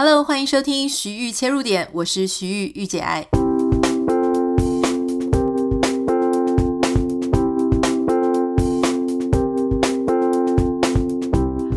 Hello，欢迎收听徐玉切入点，我是徐玉玉姐爱。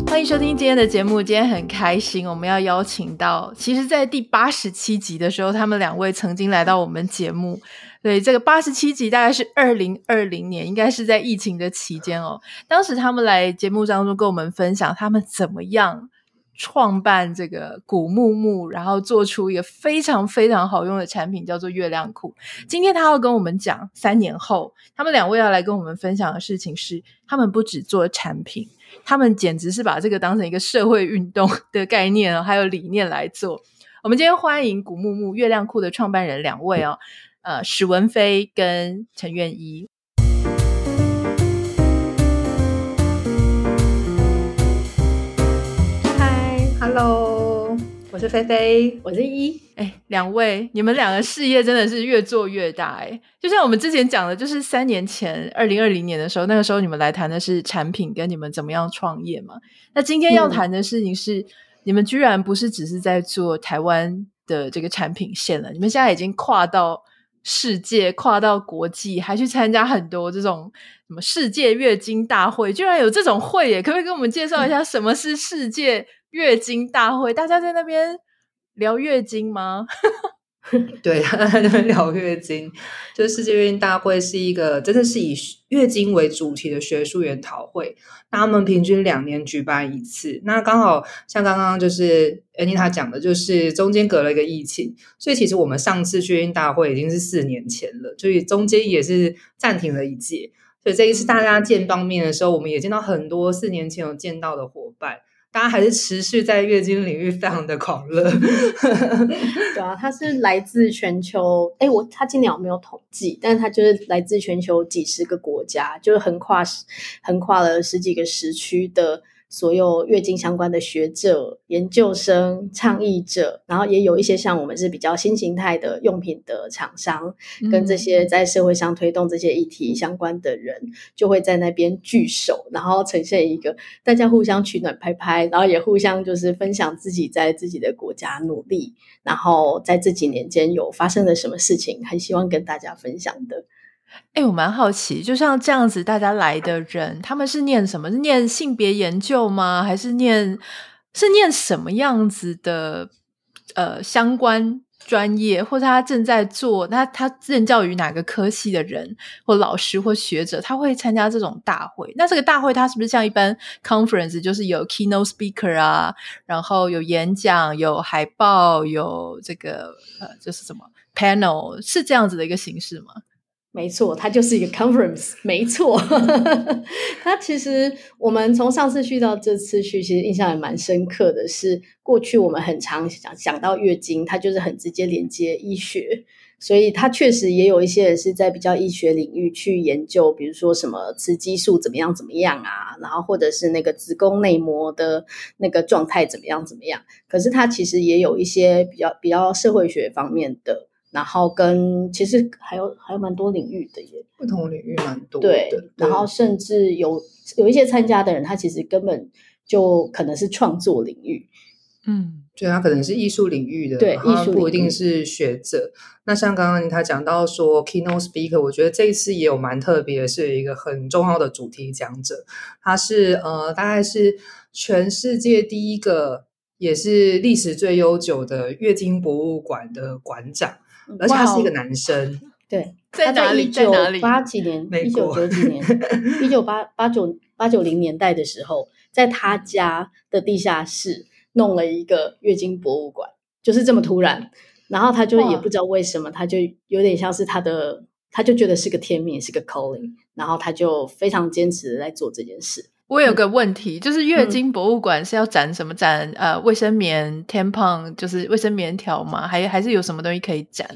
欢迎收听今天的节目，今天很开心，我们要邀请到，其实，在第八十七集的时候，他们两位曾经来到我们节目。对，这个八十七集大概是二零二零年，应该是在疫情的期间哦。当时他们来节目当中跟我们分享他们怎么样。创办这个古木木，然后做出一个非常非常好用的产品，叫做月亮裤。今天他要跟我们讲，三年后他们两位要来跟我们分享的事情是，他们不只做产品，他们简直是把这个当成一个社会运动的概念还有理念来做。我们今天欢迎古木木月亮裤的创办人两位哦，呃，史文飞跟陈苑依。Hello，我是菲菲，我是一。哎，两位，你们两个事业真的是越做越大哎！就像我们之前讲的，就是三年前，二零二零年的时候，那个时候你们来谈的是产品跟你们怎么样创业嘛。那今天要谈的事情是，嗯、你们居然不是只是在做台湾的这个产品线了，你们现在已经跨到世界，跨到国际，还去参加很多这种什么世界月经大会，居然有这种会耶！可不可以跟我们介绍一下什么是世界月经大会，大家在那边聊月经吗？对，在那边聊月经。就是世界月经大会是一个真的是以月经为主题的学术研讨会，那他们平均两年举办一次。那刚好像刚刚就是 Anita 讲的，就是中间隔了一个疫情，所以其实我们上次月经大会已经是四年前了，所以中间也是暂停了一届。所以这一次大家见到面的时候，我们也见到很多四年前有见到的伙伴。大家还是持续在月经领域非常的狂热，对啊，他是来自全球，哎，我他今年我没有统计？但是他就是来自全球几十个国家，就是横跨横跨了十几个时区的。所有月经相关的学者、研究生、倡议者，然后也有一些像我们是比较新形态的用品的厂商，跟这些在社会上推动这些议题相关的人，就会在那边聚首，然后呈现一个大家互相取暖、拍拍，然后也互相就是分享自己在自己的国家努力，然后在这几年间有发生了什么事情，很希望跟大家分享的。哎，我蛮好奇，就像这样子，大家来的人，他们是念什么？是念性别研究吗？还是念是念什么样子的？呃，相关专业，或者他正在做，那他任教于哪个科系的人，或老师或学者，他会参加这种大会？那这个大会，他是不是像一般 conference，就是有 keynote speaker 啊，然后有演讲，有海报，有这个呃，就是什么 panel，是这样子的一个形式吗？没错，它就是一个 conference。没错，它其实我们从上次去到这次去，其实印象也蛮深刻的是，过去我们很常想想到月经，它就是很直接连接医学，所以它确实也有一些人是在比较医学领域去研究，比如说什么雌激素怎么样怎么样啊，然后或者是那个子宫内膜的那个状态怎么样怎么样。可是它其实也有一些比较比较社会学方面的。然后跟其实还有还有蛮多领域的耶，不同领域蛮多的。对，对，然后甚至有有一些参加的人，他其实根本就可能是创作领域，嗯，对他可能是艺术领域的，对，艺术不一定是学者。那像刚刚他讲到说 keynote speaker，我觉得这一次也有蛮特别的，是一个很重要的主题讲者，他是呃，大概是全世界第一个，也是历史最悠久的月经博物馆的馆长。而且他是一个男生，对，在哪里？在哪里？八几年，一九九几年，一九八八九八九零年代的时候，在他家的地下室弄了一个月经博物馆，就是这么突然。然后他就也不知道为什么，他就有点像是他的，他就觉得是个天命，是个 calling，然后他就非常坚持的在做这件事。我有个问题，就是月经博物馆是要展什么展？嗯、呃，卫生棉、tampon，就是卫生棉条吗？还还是有什么东西可以展？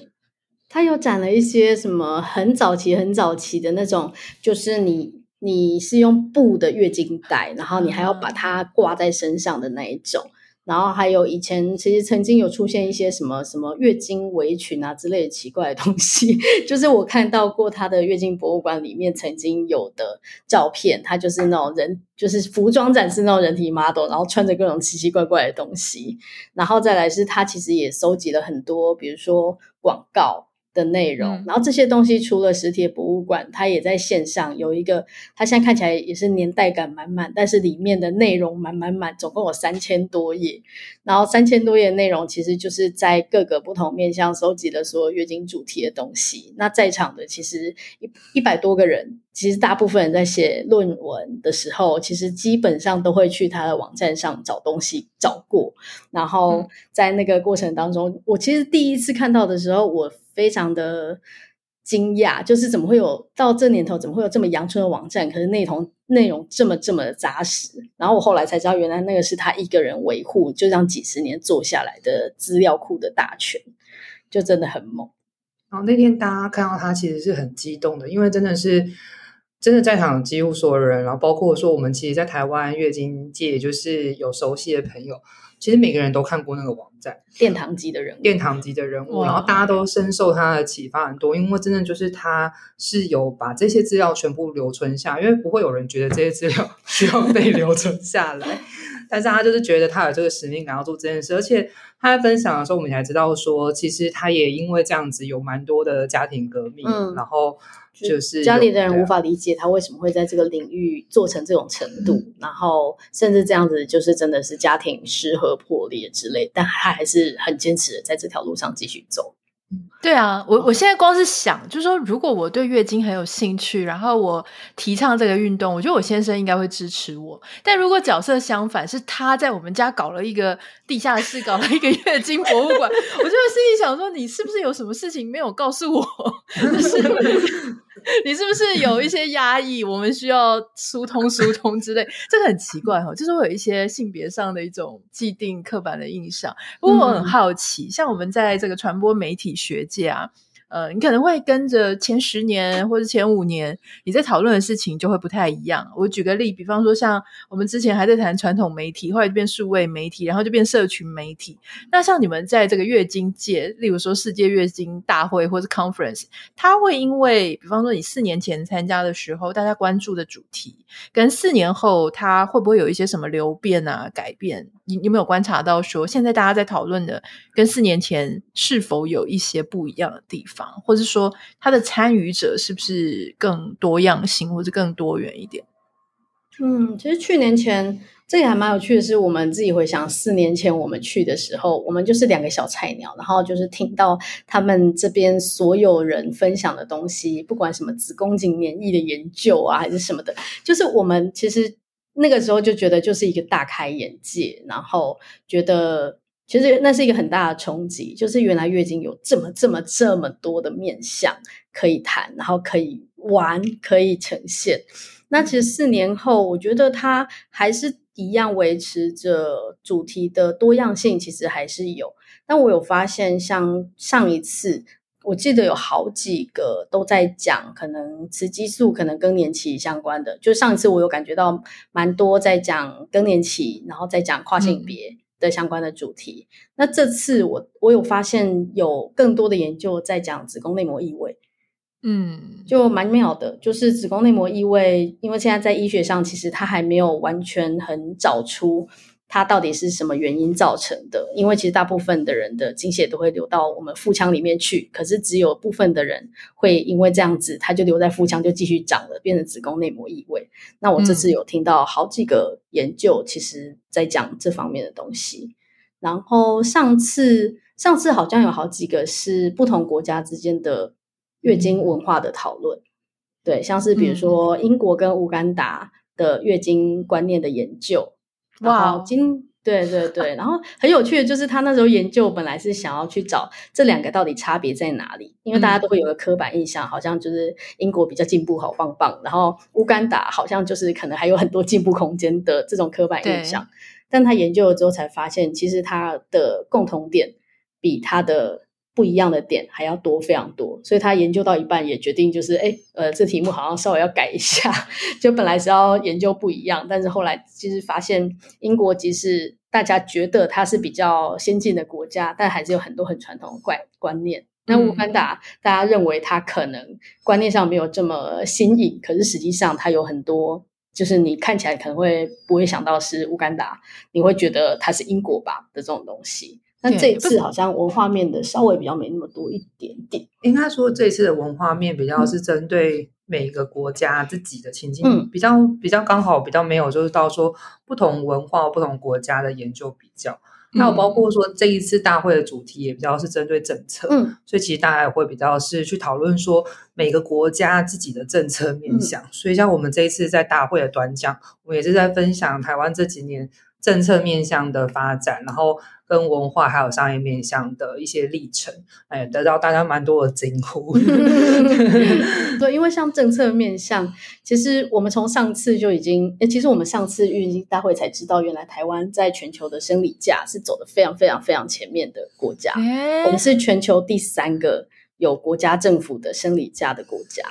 他有展了一些什么很早期、很早期的那种，就是你你是用布的月经带，然后你还要把它挂在身上的那一种。然后还有以前其实曾经有出现一些什么什么月经围裙啊之类的奇怪的东西，就是我看到过他的月经博物馆里面曾经有的照片，他就是那种人，就是服装展示那种人体 model，然后穿着各种奇奇怪怪的东西，然后再来是他其实也收集了很多，比如说广告。的内容，然后这些东西除了实体博物馆，它也在线上有一个，它现在看起来也是年代感满满，但是里面的内容满满满，总共有三千多页，然后三千多页内容其实就是在各个不同面向收集了所有月经主题的东西。那在场的其实一一百多个人，其实大部分人在写论文的时候，其实基本上都会去他的网站上找东西找过，然后在那个过程当中，我其实第一次看到的时候，我。非常的惊讶，就是怎么会有到这年头，怎么会有这么阳春的网站？可是内容内容这么这么的扎实。然后我后来才知道，原来那个是他一个人维护，就这样几十年做下来的资料库的大全，就真的很猛。然后那天大家看到他，其实是很激动的，因为真的是真的在场几乎所有人，然后包括说我们其实，在台湾月经界就是有熟悉的朋友。其实每个人都看过那个网站，殿堂级的人物，殿堂级的人物，然后大家都深受他的启发很多，因为真的就是他是有把这些资料全部留存下，因为不会有人觉得这些资料需要被留存下来，但是他就是觉得他有这个使命感要做这件事，而且他在分享的时候，我们才知道说，其实他也因为这样子有蛮多的家庭革命，嗯，然后。就是家里的人无法理解他为什么会在这个领域做成这种程度，嗯、然后甚至这样子就是真的是家庭失和破裂之类，但他还是很坚持的在这条路上继续走。对啊，我我现在光是想，就是说，如果我对月经很有兴趣，然后我提倡这个运动，我觉得我先生应该会支持我。但如果角色相反，是他在我们家搞了一个地下室，搞了一个月经博物馆，我就会心里想说，你是不是有什么事情没有告诉我？就是。你是不是有一些压抑？我们需要疏通疏通之类，这个很奇怪哈，就是会有一些性别上的一种既定刻板的印象。不过我很好奇，像我们在这个传播媒体学界啊。呃，你可能会跟着前十年或者前五年，你在讨论的事情就会不太一样。我举个例，比方说像我们之前还在谈传统媒体，后来就变数位媒体，然后就变社群媒体。那像你们在这个月经界，例如说世界月经大会或是 conference，它会因为，比方说你四年前参加的时候，大家关注的主题，跟四年后它会不会有一些什么流变啊、改变？你有没有观察到说，现在大家在讨论的跟四年前是否有一些不一样的地方？或者说，他的参与者是不是更多样性，或者更多元一点？嗯，其实去年前这个还蛮有趣的是，我们自己回想四年前我们去的时候，我们就是两个小菜鸟，然后就是听到他们这边所有人分享的东西，不管什么子宫颈免疫的研究啊，还是什么的，就是我们其实那个时候就觉得就是一个大开眼界，然后觉得。其实那是一个很大的冲击，就是原来月经有这么这么这么多的面向可以谈，然后可以玩，可以呈现。那其实四年后，我觉得它还是一样维持着主题的多样性，其实还是有。但我有发现，像上一次，我记得有好几个都在讲可能雌激素、可能更年期相关的。就上一次我有感觉到蛮多在讲更年期，然后再讲跨性别。嗯的相关的主题，那这次我我有发现有更多的研究在讲子宫内膜异位，嗯，就蛮妙的，就是子宫内膜异位，因为现在在医学上其实它还没有完全很找出。它到底是什么原因造成的？因为其实大部分的人的经血都会流到我们腹腔里面去，可是只有部分的人会因为这样子，它就留在腹腔就继续长了，变成子宫内膜异位。那我这次有听到好几个研究，其实在讲这方面的东西。然后上次上次好像有好几个是不同国家之间的月经文化的讨论，对，像是比如说英国跟乌干达的月经观念的研究。哇，今对对对，然后很有趣的就是他那时候研究本来是想要去找这两个到底差别在哪里，因为大家都会有个刻板印象，好像就是英国比较进步，好棒棒，然后乌干达好像就是可能还有很多进步空间的这种刻板印象。但他研究了之后才发现，其实它的共同点比它的不一样的点还要多非常多，所以他研究到一半也决定就是，哎，呃，这题目好像稍微要改一下，就本来是要研究不一样，但是后来其实发现英国即使大家觉得它是比较先进的国家，但还是有很多很传统的怪观念。那乌干达，大家认为它可能观念上没有这么新颖，可是实际上它有很多，就是你看起来可能会不会想到是乌干达，你会觉得它是英国吧的这种东西。但这一次好像文化面的稍微比较没那么多一点点。应该说这一次的文化面比较是针对每个国家自己的情境，嗯、比较比较刚好比较没有就是到说不同文化不同国家的研究比较。那我包括说这一次大会的主题也比较是针对政策，嗯，所以其实大家也会比较是去讨论说每个国家自己的政策面向。嗯、所以像我们这一次在大会的短讲，我们也是在分享台湾这几年政策面向的发展，然后跟文化还有商业面向的一些历程，哎，得到大家蛮多的惊呼。对，因为像政策面向，其实我们从上次就已经，其实我们上次月经大会才知道，原来台湾在全球的生理假是走的非常非常非常前面的国家。欸、我们是全球第三个有国家政府的生理假的国家。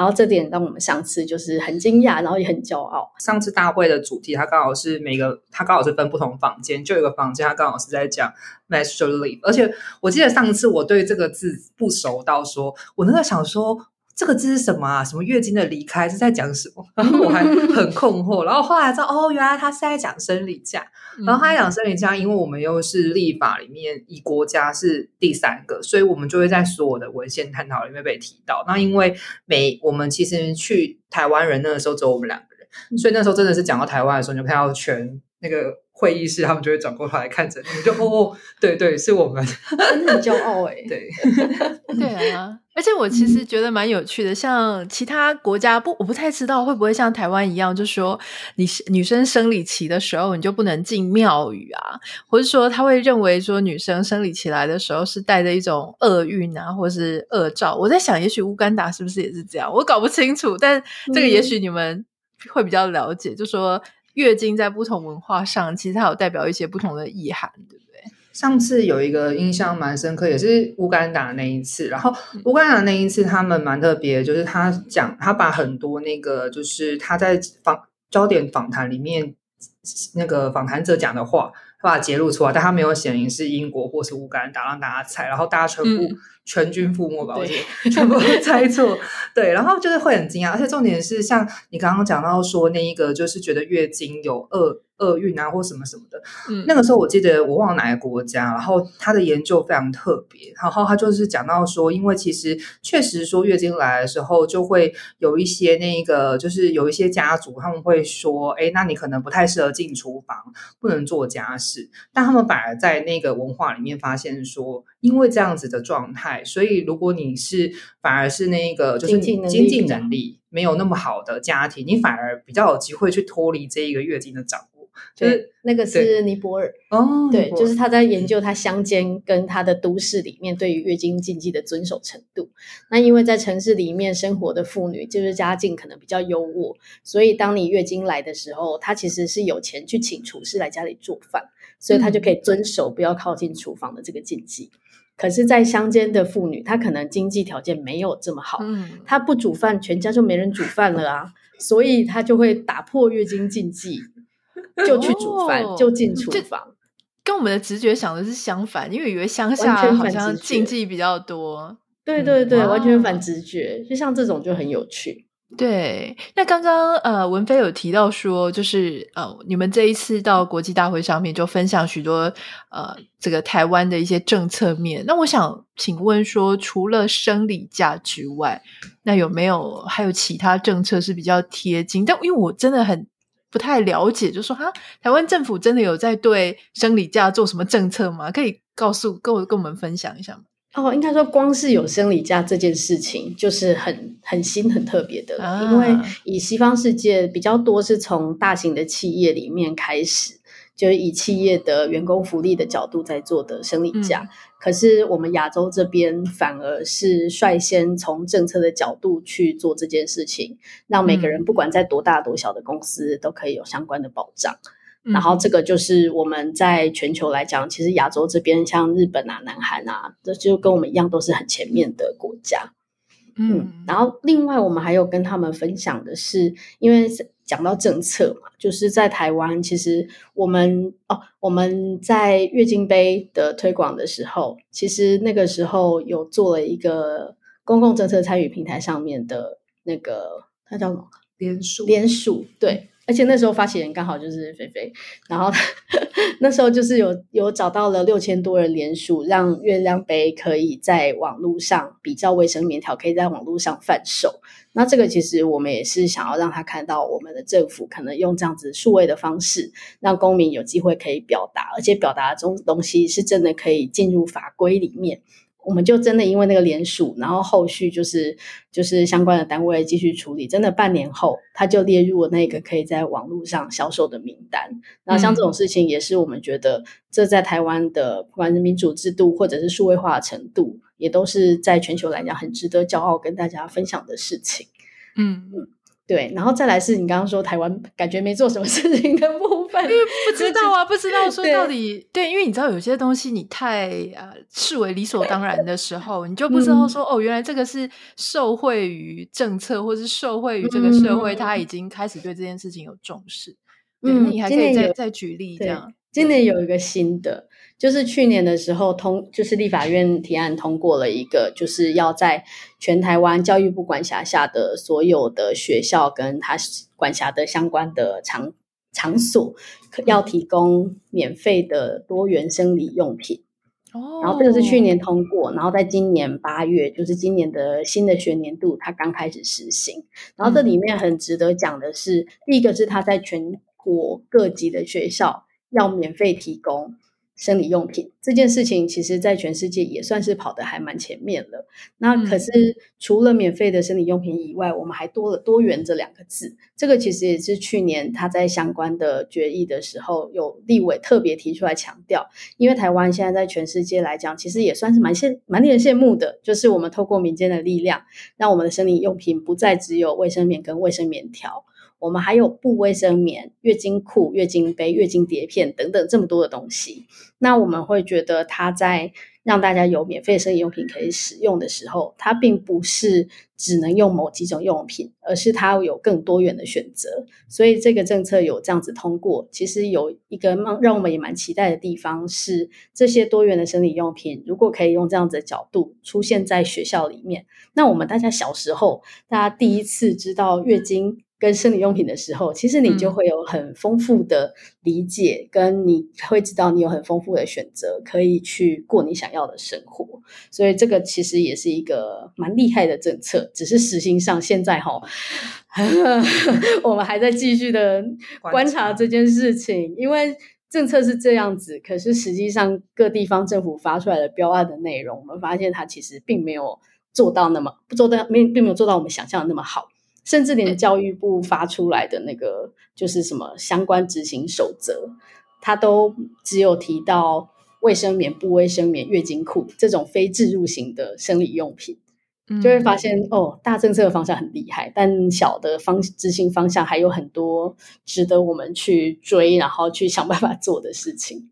然后这点让我们上次就是很惊讶，然后也很骄傲。上次大会的主题，它刚好是每个，它刚好是分不同房间，就有一个房间，它刚好是在讲 masterly，。而且我记得上次我对这个字不熟到说，我那个想说。这个字是什么啊？什么月经的离开是在讲什么？然后我还很困惑。然后后来知道，哦，原来他是在讲生理假。然后他在讲生理假，因为我们又是立法里面以国家是第三个，所以我们就会在所有的文献探讨里面被提到。那因为每我们其实去台湾人那个时候只有我们两个人，所以那时候真的是讲到台湾的时候，你就看到全那个会议室，他们就会转过头来看着你，就哦，对对，是我们，真的很骄傲哎，对 对啊。而且我其实觉得蛮有趣的，像其他国家不，我不太知道会不会像台湾一样，就说你女生生理期的时候，你就不能进庙宇啊，或者说他会认为说女生生理期来的时候是带着一种厄运啊，或是恶兆。我在想，也许乌干达是不是也是这样？我搞不清楚，但这个也许你们会比较了解，嗯、就说月经在不同文化上，其实它有代表一些不同的意涵，对不对？上次有一个印象蛮深刻，也是乌干达那一次。然后乌干达那一次，他们蛮特别，就是他讲，他把很多那个，就是他在访焦点访谈里面那个访谈者讲的话，他把它揭露出来，但他没有显明是英国或是乌干达，让大家猜，然后大家全部。嗯全军覆没吧，我觉得全部都猜错，对，然后就是会很惊讶，而且重点是像你刚刚讲到说那一个，就是觉得月经有厄厄运啊，或什么什么的，嗯，那个时候我记得我忘了哪个国家，然后他的研究非常特别，然后他就是讲到说，因为其实确实说月经来的时候就会有一些那个，就是有一些家族他们会说，哎，那你可能不太适合进厨房，不能做家事，但他们反而在那个文化里面发现说，因为这样子的状态。所以，如果你是反而是那个就是经济能力没有那么好的家庭，你反而比较有机会去脱离这一个月经的掌握。就是那个是尼泊尔哦，对，就是他在研究他乡间跟他的都市里面对于月经禁忌的遵守程度。那因为在城市里面生活的妇女，就是家境可能比较优渥，所以当你月经来的时候，她其实是有钱去请厨师来家里做饭，所以她就可以遵守不要靠近厨房的这个禁忌。可是，在乡间的妇女，她可能经济条件没有这么好，嗯，她不煮饭，全家就没人煮饭了啊，所以她就会打破月经禁忌，就去煮饭，哦、就进厨房。跟我们的直觉想的是相反，因为以为乡下好像禁忌比较多。对对对，完全反直觉，就像这种就很有趣。对，那刚刚呃文飞有提到说，就是呃你们这一次到国际大会上面就分享许多呃这个台湾的一些政策面。那我想请问说，除了生理假之外，那有没有还有其他政策是比较贴近？但因为我真的很不太了解，就说哈，台湾政府真的有在对生理假做什么政策吗？可以告诉跟我跟我们分享一下吗？哦，应该说，光是有生理假这件事情，就是很很新、很特别的。啊、因为以西方世界比较多是从大型的企业里面开始，就是以企业的员工福利的角度在做的生理假。嗯、可是我们亚洲这边反而是率先从政策的角度去做这件事情，让每个人不管在多大多小的公司都可以有相关的保障。然后这个就是我们在全球来讲，其实亚洲这边像日本啊、南韩啊，这就跟我们一样，都是很前面的国家。嗯，然后另外我们还有跟他们分享的是，因为讲到政策嘛，就是在台湾，其实我们哦，我们在月经杯的推广的时候，其实那个时候有做了一个公共政策参与平台上面的那个，它叫什么？联署。联署，对。而且那时候发起人刚好就是菲菲，然后那时候就是有有找到了六千多人联署，让月亮杯可以在网络上比较卫生棉条，可以在网络上贩售。那这个其实我们也是想要让他看到，我们的政府可能用这样子数位的方式，让公民有机会可以表达，而且表达这种东西是真的可以进入法规里面。我们就真的因为那个联署，然后后续就是就是相关的单位继续处理，真的半年后，他就列入了那个可以在网络上销售的名单。那像这种事情，也是我们觉得这在台湾的不管是民主制度或者是数位化的程度，也都是在全球来讲很值得骄傲跟大家分享的事情。嗯嗯。对，然后再来是你刚刚说台湾感觉没做什么事情的部分，因为不知道啊，不知道说到底对，对，因为你知道有些东西你太呃视为理所当然的时候，你就不知道说、嗯、哦，原来这个是受惠于政策，或是受惠于这个社会，他、嗯、已经开始对这件事情有重视。嗯，对，你还可以再再举例这样。今年有一个新的。就是去年的时候通，就是立法院提案通过了一个，就是要在全台湾教育部管辖下的所有的学校跟他管辖的相关的场场所，要提供免费的多元生理用品。哦，然后这个是去年通过，然后在今年八月，就是今年的新的学年度，它刚开始实行。然后这里面很值得讲的是，第一个是它在全国各级的学校要免费提供。生理用品这件事情，其实在全世界也算是跑得还蛮前面了。那可是除了免费的生理用品以外，我们还多了多元这两个字。这个其实也是去年他在相关的决议的时候，有立委特别提出来强调。因为台湾现在在全世界来讲，其实也算是蛮羡蛮令人羡慕的，就是我们透过民间的力量，让我们的生理用品不再只有卫生棉跟卫生棉条。我们还有布卫生棉、月经裤、月经杯、月经碟片等等这么多的东西。那我们会觉得，它在让大家有免费生理用品可以使用的时候，它并不是只能用某几种用品，而是它有更多元的选择。所以这个政策有这样子通过，其实有一个让我们也蛮期待的地方是，这些多元的生理用品如果可以用这样子的角度出现在学校里面，那我们大家小时候，大家第一次知道月经。跟生理用品的时候，其实你就会有很丰富的理解，嗯、跟你会知道你有很丰富的选择，可以去过你想要的生活。所以这个其实也是一个蛮厉害的政策，只是实行上现在哈，我们还在继续的观察这件事情，因为政策是这样子，可是实际上各地方政府发出来的标案的内容，我们发现它其实并没有做到那么不做到，没并没有做到我们想象的那么好。甚至连教育部发出来的那个就是什么相关执行守则，它都只有提到卫生棉、不卫生棉、月经裤这种非置入型的生理用品，就会发现哦，大政策的方向很厉害，但小的方执行方向还有很多值得我们去追，然后去想办法做的事情。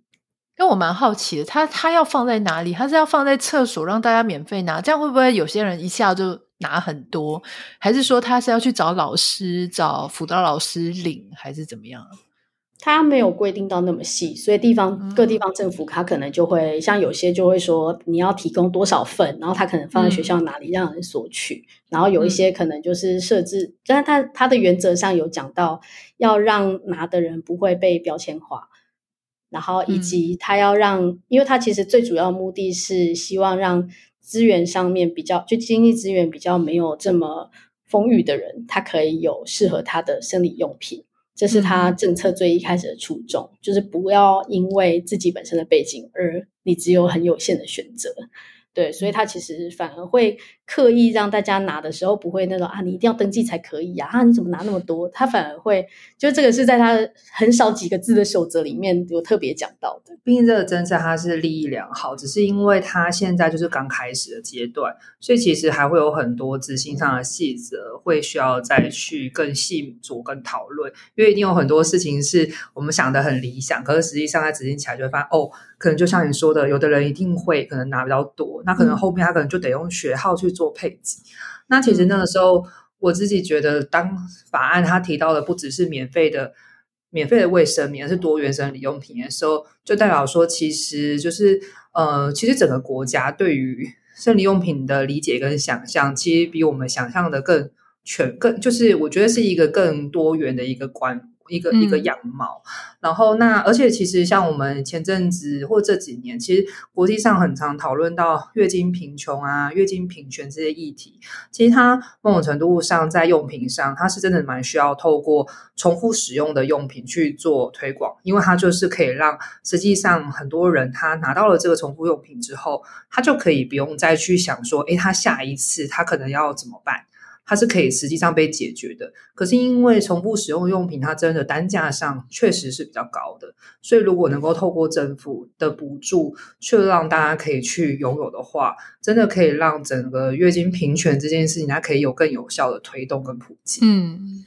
因为我蛮好奇的，它它要放在哪里？它是要放在厕所让大家免费拿？这样会不会有些人一下就？拿很多，还是说他是要去找老师、找辅导老师领，还是怎么样？他没有规定到那么细，所以地方、嗯、各地方政府他可能就会像有些就会说你要提供多少份，然后他可能放在学校哪里让人索取，嗯、然后有一些可能就是设置，但他他的原则上有讲到要让拿的人不会被标签化，然后以及他要让，嗯、因为他其实最主要的目的是希望让。资源上面比较，就经济资源比较没有这么丰裕的人，他可以有适合他的生理用品，这是他政策最一开始的初衷，就是不要因为自己本身的背景而你只有很有限的选择。对，所以他其实反而会刻意让大家拿的时候不会那种啊，你一定要登记才可以呀，啊，你怎么拿那么多？他反而会，就这个是在他很少几个字的守则里面有特别讲到的。毕竟这个政策它是利益良好，只是因为它现在就是刚开始的阶段，所以其实还会有很多执行上的细则会需要再去更细琢跟讨论。因为一定有很多事情是我们想的很理想，可是实际上在执行起来就会发现哦。可能就像你说的，有的人一定会可能拿比较多，那可能后面他可能就得用学号去做配给。嗯、那其实那个时候我自己觉得，当法案他提到的不只是免费的。免费的卫生棉，而是多元生理用品的时候，就代表说，其实就是呃，其实整个国家对于生理用品的理解跟想象，其实比我们想象的更全，更就是我觉得是一个更多元的一个观。一个一个样貌，嗯、然后那而且其实像我们前阵子或这几年，其实国际上很常讨论到月经贫穷啊、月经平权这些议题。其实它某种程度上在用品上，它是真的蛮需要透过重复使用的用品去做推广，因为它就是可以让实际上很多人他拿到了这个重复用品之后，他就可以不用再去想说，诶，他下一次他可能要怎么办。它是可以实际上被解决的，可是因为重复使用用品，它真的单价上确实是比较高的，所以如果能够透过政府的补助，去让大家可以去拥有的话，真的可以让整个月经平权这件事情，它可以有更有效的推动跟普及。嗯。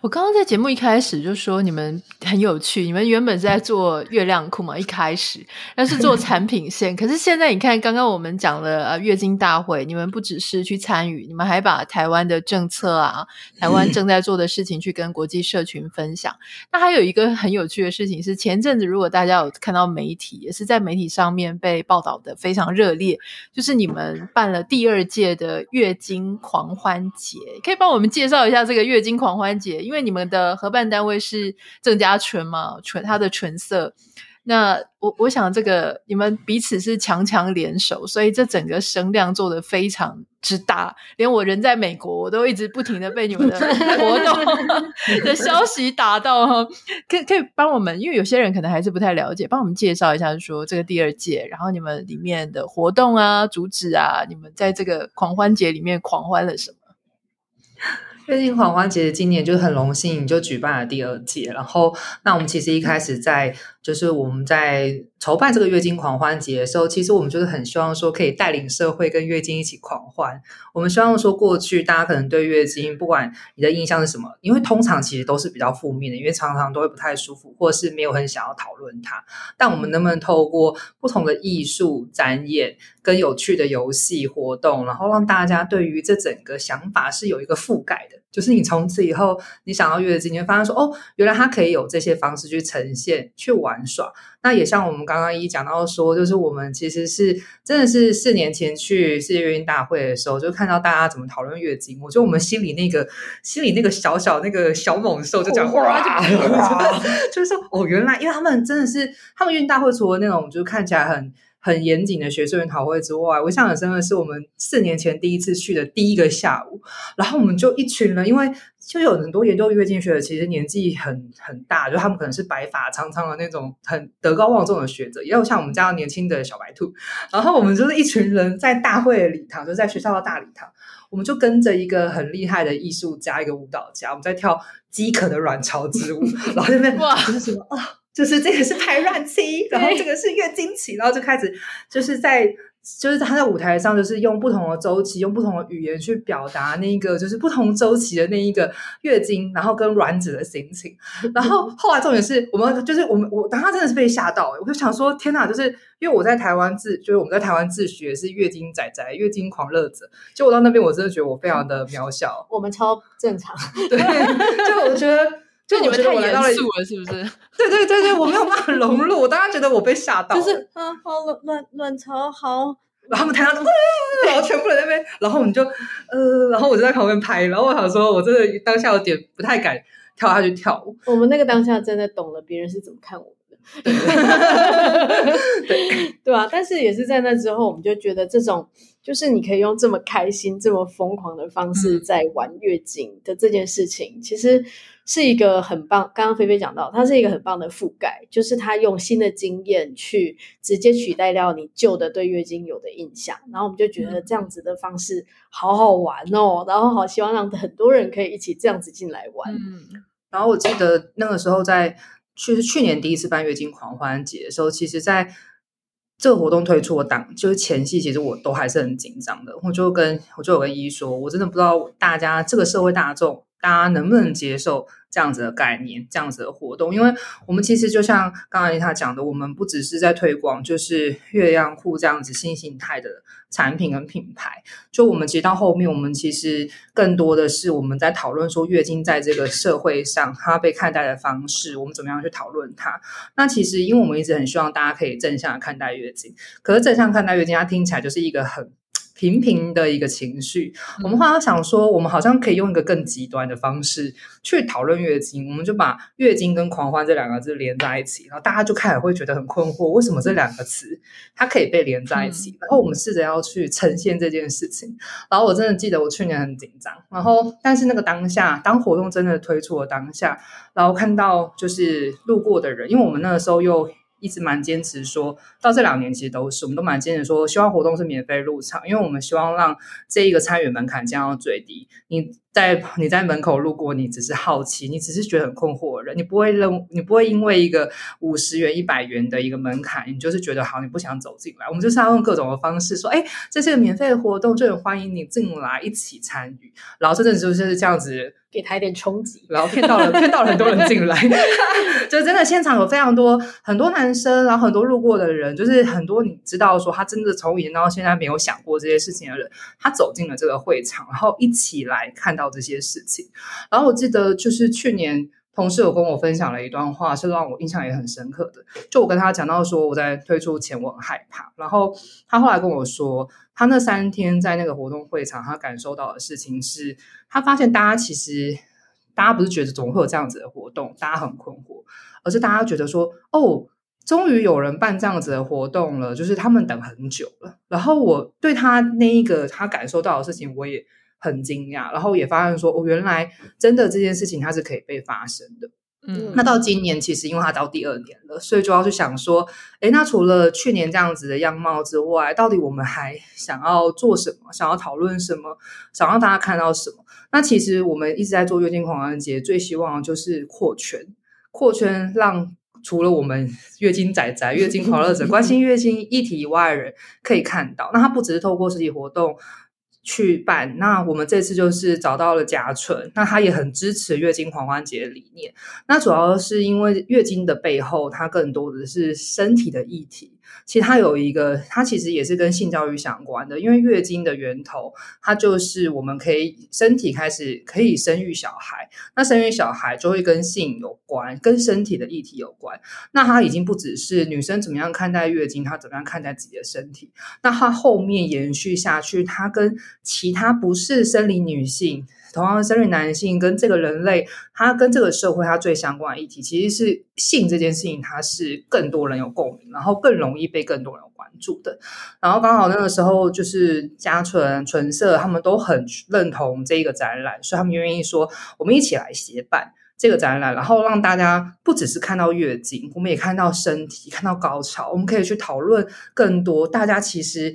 我刚刚在节目一开始就说你们很有趣，你们原本是在做月亮裤嘛，一开始，但是做产品线。可是现在你看，刚刚我们讲了呃月经大会，你们不只是去参与，你们还把台湾的政策啊，台湾正在做的事情去跟国际社群分享。那还有一个很有趣的事情是，前阵子如果大家有看到媒体，也是在媒体上面被报道的非常热烈，就是你们办了第二届的月经狂欢节，可以帮我们介绍一下这个月经狂欢节？因为你们的合办单位是郑家纯嘛，纯他的纯色。那我我想这个你们彼此是强强联手，所以这整个声量做得非常之大，连我人在美国，我都一直不停的被你们的 活动的消息打到哈。可以可以帮我们，因为有些人可能还是不太了解，帮我们介绍一下，说这个第二届，然后你们里面的活动啊、主旨啊，你们在这个狂欢节里面狂欢了什么？最近狂欢节今年就很荣幸，就举办了第二届。然后，那我们其实一开始在。就是我们在筹办这个月经狂欢节的时候，其实我们就是很希望说可以带领社会跟月经一起狂欢。我们希望说，过去大家可能对月经，不管你的印象是什么，因为通常其实都是比较负面的，因为常常都会不太舒服，或是没有很想要讨论它。但我们能不能透过不同的艺术展演跟有趣的游戏活动，然后让大家对于这整个想法是有一个覆盖的？就是你从此以后，你想要月经，你会发现说，哦，原来它可以有这些方式去呈现、去玩耍。那也像我们刚刚一讲到说，就是我们其实是真的是四年前去世界月经大会的时候，就看到大家怎么讨论月经，我觉得我们心里那个心里那个小小那个小猛兽就讲哇，就是说哦，原来因为他们真的是他们月经大会除了那种就是看起来很。很严谨的学术研讨会之外，我印象很深的是我们四年前第一次去的第一个下午，然后我们就一群人，因为就有很多研究月经学的，其实年纪很很大，就他们可能是白发苍苍的那种很德高望重的学者，也有像我们这样年轻的小白兔，然后我们就是一群人在大会的礼堂，就在学校的大礼堂，我们就跟着一个很厉害的艺术家，一个舞蹈家，我们在跳饥渴的卵巢之舞，然后那边哇，就是什么啊？就是这个是排卵期，然后这个是月经期，然后就开始就是在就是他在舞台上，就是用不同的周期，用不同的语言去表达那个就是不同周期的那一个月经，然后跟卵子的心情。然后后来重点是我们就是我们我当时真的是被吓到，我就想说天哪！就是因为我在台湾自就是我们在台湾自学是月经仔仔、月经狂热者，就我到那边我真的觉得我非常的渺小。我们超正常，对，就我觉得。就你们太严肃了，是不是？对对对对，我没有办法融入，我当然觉得我被吓到。就是啊，好卵卵卵巢好，然后他们台上都，然后全部人在那边，然后我们就呃，然后我就在旁边拍，然后我想说，我真的当下有点不太敢跳下去跳舞。我们那个当下真的懂了别人是怎么看我们的，对 对啊，但是也是在那之后，我们就觉得这种。就是你可以用这么开心、这么疯狂的方式在玩月经的这件事情，嗯、其实是一个很棒。刚刚菲菲讲到，它是一个很棒的覆盖，就是它用新的经验去直接取代掉你旧的对月经有的印象。然后我们就觉得这样子的方式好好玩哦，然后好希望让很多人可以一起这样子进来玩。嗯，然后我记得那个时候在去去年第一次办月经狂欢节的时候，其实在。这个活动推出我档就是前期，其实我都还是很紧张的。我就跟我就有跟一说，我真的不知道大家这个社会大众，大家能不能接受这样子的概念，这样子的活动，因为我们其实就像刚才他讲的，我们不只是在推广就是月亮裤这样子新形态的产品跟品牌，就我们其实到后面，我们其实更多的是我们在讨论说月经在这个社会上它被看待的方式，我们怎么样去讨论它。那其实因为我们一直很希望大家可以正向看待月经，可是正向看待月经，它听起来就是一个很。平平的一个情绪，我们后来想说，我们好像可以用一个更极端的方式去讨论月经，我们就把月经跟狂欢这两个字连在一起，然后大家就开始会觉得很困惑，为什么这两个词它可以被连在一起？然后我们试着要去呈现这件事情，然后我真的记得我去年很紧张，然后但是那个当下，当活动真的推出了当下，然后看到就是路过的人，因为我们那个时候又。一直蛮坚持说，到这两年其实都是，我们都蛮坚持说，希望活动是免费入场，因为我们希望让这一个参与门槛降到最低。你在你在门口路过，你只是好奇，你只是觉得很困惑的人，你不会认，你不会因为一个五十元、一百元的一个门槛，你就是觉得好，你不想走进来。我们就是要用各种的方式说，哎，这是个免费的活动，就很欢迎你进来一起参与。然后真的就是这样子。给他一点冲击，然后骗到了骗到了很多人进来，就真的现场有非常多很多男生，然后很多路过的人，就是很多你知道说他真的从以前到现在没有想过这些事情的人，他走进了这个会场，然后一起来看到这些事情。然后我记得就是去年同事有跟我分享了一段话，是让我印象也很深刻的。就我跟他讲到说我在推出前我很害怕，然后他后来跟我说。他那三天在那个活动会场，他感受到的事情是，他发现大家其实，大家不是觉得总会有这样子的活动，大家很困惑，而是大家觉得说，哦，终于有人办这样子的活动了，就是他们等很久了。然后我对他那一个他感受到的事情，我也很惊讶，然后也发现说，哦，原来真的这件事情它是可以被发生的。嗯，那到今年其实因为它到第二年了，所以就要去想说，诶，那除了去年这样子的样貌之外，到底我们还想要做什么？想要讨论什么？想让大家看到什么？那其实我们一直在做月经狂欢节，最希望就是扩圈，扩圈让除了我们 月经仔仔、月经狂热者关心月经议题以外的人可以看到。那它不只是透过实体活动。去办，那我们这次就是找到了家纯，那他也很支持月经狂欢节的理念。那主要是因为月经的背后，它更多的是身体的议题。其实它有一个，它其实也是跟性教育相关的，因为月经的源头，它就是我们可以身体开始可以生育小孩，那生育小孩就会跟性有关，跟身体的议题有关。那它已经不只是女生怎么样看待月经，她怎么样看待自己的身体，那它后面延续下去，它跟其他不是生理女性。同样，生理男性跟这个人类，他跟这个社会，他最相关的议题，其实是性这件事情，它是更多人有共鸣，然后更容易被更多人关注的。然后刚好那个时候，就是家纯、纯色他们都很认同这一个展览，所以他们愿意说，我们一起来协办这个展览，然后让大家不只是看到月经，我们也看到身体，看到高潮，我们可以去讨论更多。大家其实，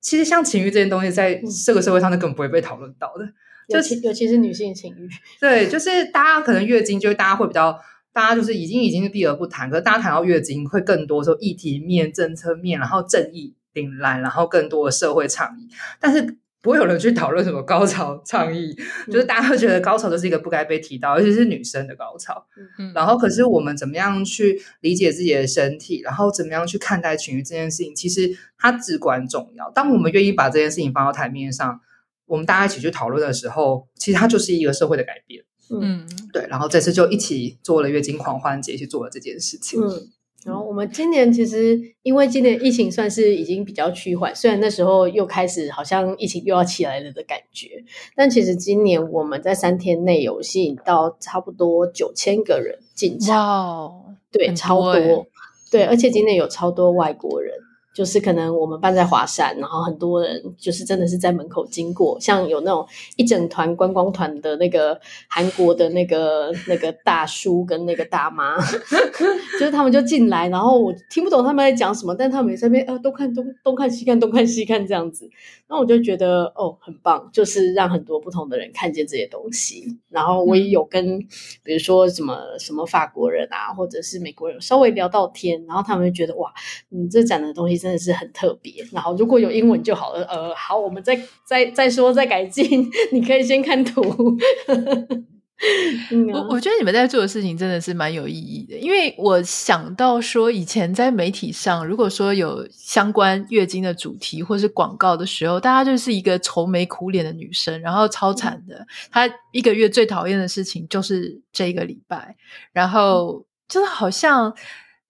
其实像情欲这件东西，在这个社会上是根本不会被讨论到的。尤其尤其是女性情欲，对，就是大家可能月经，就是大家会比较，大家就是已经已经是避而不谈。可是大家谈到月经，会更多说议题面、政策面，然后正义凛然，然后更多的社会倡议。但是不会有人去讨论什么高潮 倡议，嗯、就是大家会觉得高潮就是一个不该被提到，尤其是女生的高潮。嗯，然后可是我们怎么样去理解自己的身体，然后怎么样去看待情欲这件事情，其实它至关重要。当我们愿意把这件事情放到台面上。我们大家一起去讨论的时候，其实它就是一个社会的改变。嗯，对。然后这次就一起做了月经狂欢节，去做了这件事情。嗯，然后我们今年其实因为今年疫情算是已经比较趋缓，虽然那时候又开始好像疫情又要起来了的感觉，但其实今年我们在三天内有吸引到差不多九千个人进场。哇，对，超多。对，而且今年有超多外国人。就是可能我们办在华山，然后很多人就是真的是在门口经过，像有那种一整团观光团的那个韩国的那个那个大叔跟那个大妈，就是他们就进来，然后我听不懂他们在讲什么，但他们也在那边呃东看东东看西看东看西看这样子，那我就觉得哦很棒，就是让很多不同的人看见这些东西，然后我也有跟比如说什么什么法国人啊，或者是美国人稍微聊到天，然后他们就觉得哇，你这展的东西。真的是很特别，然后如果有英文就好了。呃，好，我们再再再说再改进。你可以先看图。我我觉得你们在做的事情真的是蛮有意义的，因为我想到说，以前在媒体上，如果说有相关月经的主题或是广告的时候，大家就是一个愁眉苦脸的女生，然后超惨的，她一个月最讨厌的事情就是这一个礼拜，然后就是好像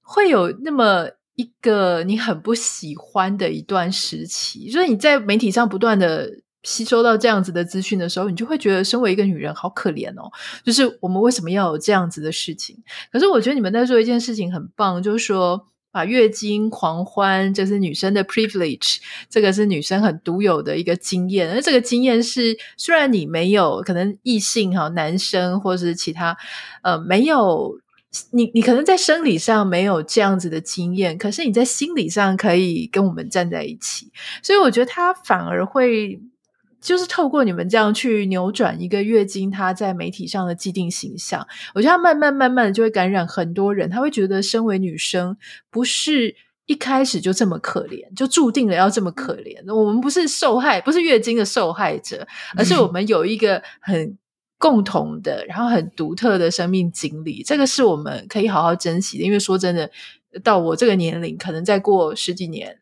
会有那么一个你很不喜欢的一段时期，就是你在媒体上不断的。吸收到这样子的资讯的时候，你就会觉得身为一个女人好可怜哦。就是我们为什么要有这样子的事情？可是我觉得你们在做一件事情很棒，就是说把月经狂欢，这是女生的 privilege，这个是女生很独有的一个经验。而这个经验是，虽然你没有可能异性哈男生或是其他呃没有你，你可能在生理上没有这样子的经验，可是你在心理上可以跟我们站在一起。所以我觉得他反而会。就是透过你们这样去扭转一个月经，它在媒体上的既定形象，我觉得它慢慢慢慢的就会感染很多人。他会觉得，身为女生不是一开始就这么可怜，就注定了要这么可怜。我们不是受害，不是月经的受害者，而是我们有一个很共同的，然后很独特的生命经历。这个是我们可以好好珍惜的。因为说真的，到我这个年龄，可能再过十几年。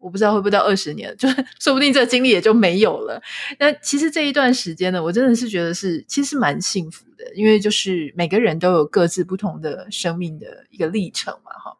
我不知道会不会到二十年，就说不定这个经历也就没有了。那其实这一段时间呢，我真的是觉得是其实蛮幸福的，因为就是每个人都有各自不同的生命的一个历程嘛，哈。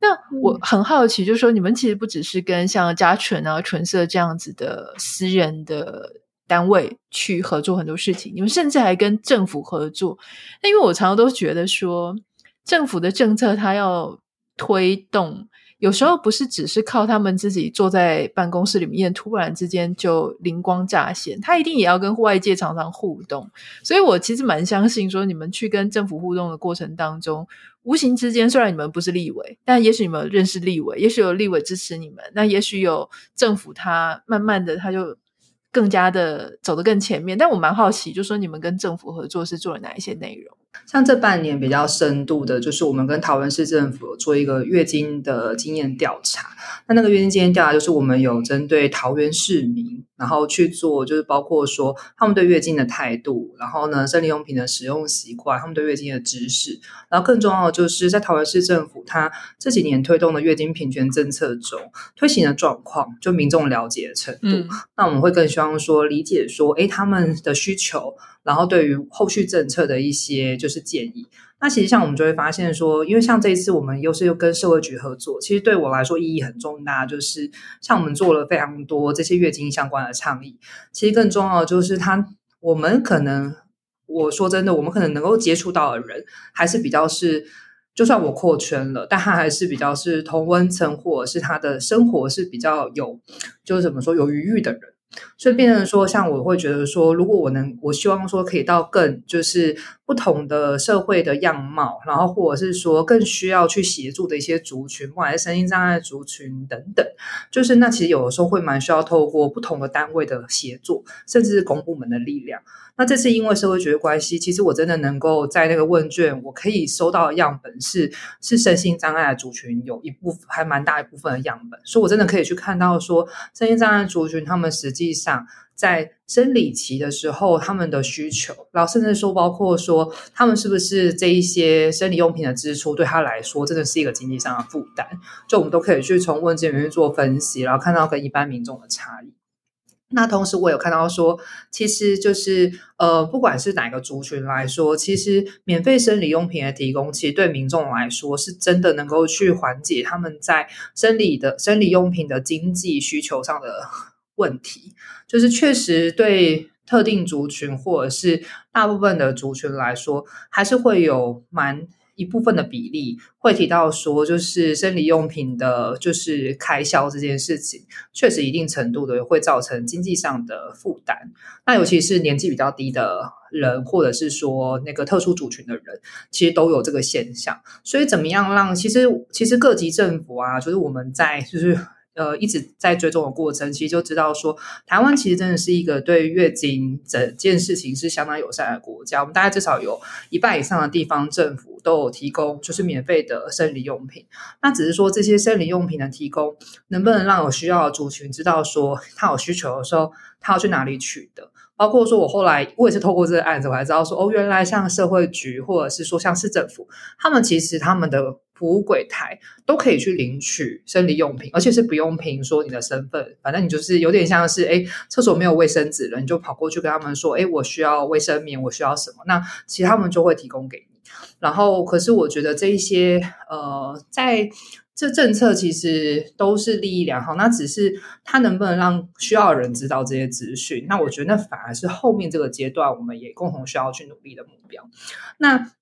那我很好奇，就是说你们其实不只是跟像家纯啊、纯色这样子的私人的单位去合作很多事情，你们甚至还跟政府合作。那因为我常常都觉得说，政府的政策它要推动。有时候不是只是靠他们自己坐在办公室里面，突然之间就灵光乍现，他一定也要跟外界常常互动。所以我其实蛮相信说，你们去跟政府互动的过程当中，无形之间，虽然你们不是立委，但也许你们认识立委，也许有立委支持你们，那也许有政府，他慢慢的他就更加的走得更前面。但我蛮好奇，就说你们跟政府合作是做了哪一些内容？像这半年比较深度的，就是我们跟桃园市政府做一个月经的经验调查。那那个月经经验调查，就是我们有针对桃园市民，然后去做，就是包括说他们对月经的态度，然后呢，生理用品的使用习惯，他们对月经的知识，然后更重要的就是在桃园市政府，他这几年推动的月经平权政策中推行的状况，就民众了解的程度。嗯、那我们会更希望说理解说，哎，他们的需求。然后对于后续政策的一些就是建议，那其实像我们就会发现说，因为像这一次我们又是又跟社会局合作，其实对我来说意义很重大，就是像我们做了非常多这些月经相关的倡议，其实更重要的就是他，我们可能我说真的，我们可能能够接触到的人还是比较是，就算我扩圈了，但他还是比较是同温层或者是他的生活是比较有，就是怎么说有余裕的人。所以变成说，像我会觉得说，如果我能，我希望说可以到更就是不同的社会的样貌，然后或者是说更需要去协助的一些族群，不管是身心障碍族群等等，就是那其实有的时候会蛮需要透过不同的单位的协作，甚至是公部门的力量。那这次因为社会局的关系，其实我真的能够在那个问卷，我可以收到的样本是是身心障碍的族群有一部分还蛮大一部分的样本，所以我真的可以去看到说身心障碍族群他们实际上在生理期的时候他们的需求，然后甚至说包括说他们是不是这一些生理用品的支出对他来说真的是一个经济上的负担，就我们都可以去从问卷里面做分析，然后看到跟一般民众的差异。那同时，我有看到说，其实就是呃，不管是哪个族群来说，其实免费生理用品的提供，其实对民众来说，是真的能够去缓解他们在生理的生理用品的经济需求上的问题。就是确实对特定族群或者是大部分的族群来说，还是会有蛮。一部分的比例会提到说，就是生理用品的，就是开销这件事情，确实一定程度的会造成经济上的负担。那尤其是年纪比较低的人，或者是说那个特殊族群的人，其实都有这个现象。所以，怎么样让其实其实各级政府啊，就是我们在就是呃一直在追踪的过程，其实就知道说，台湾其实真的是一个对月经整件事情是相当友善的国家。我们大概至少有一半以上的地方政府都有提供就是免费的生理用品。那只是说这些生理用品的提供，能不能让有需要的族群知道说，他有需求的时候，他要去哪里取得？包括说，我后来我也是透过这个案子，我才知道说，哦，原来像社会局或者是说像市政府，他们其实他们的服务柜台都可以去领取生理用品，而且是不用凭说你的身份，反正你就是有点像是，诶，厕所没有卫生纸了，你就跑过去跟他们说，诶，我需要卫生棉，我需要什么，那其实他们就会提供给你。然后，可是我觉得这一些，呃，在。这政策其实都是利益良好，那只是它能不能让需要的人知道这些资讯？那我觉得那反而是后面这个阶段我们也共同需要去努力的目标。那。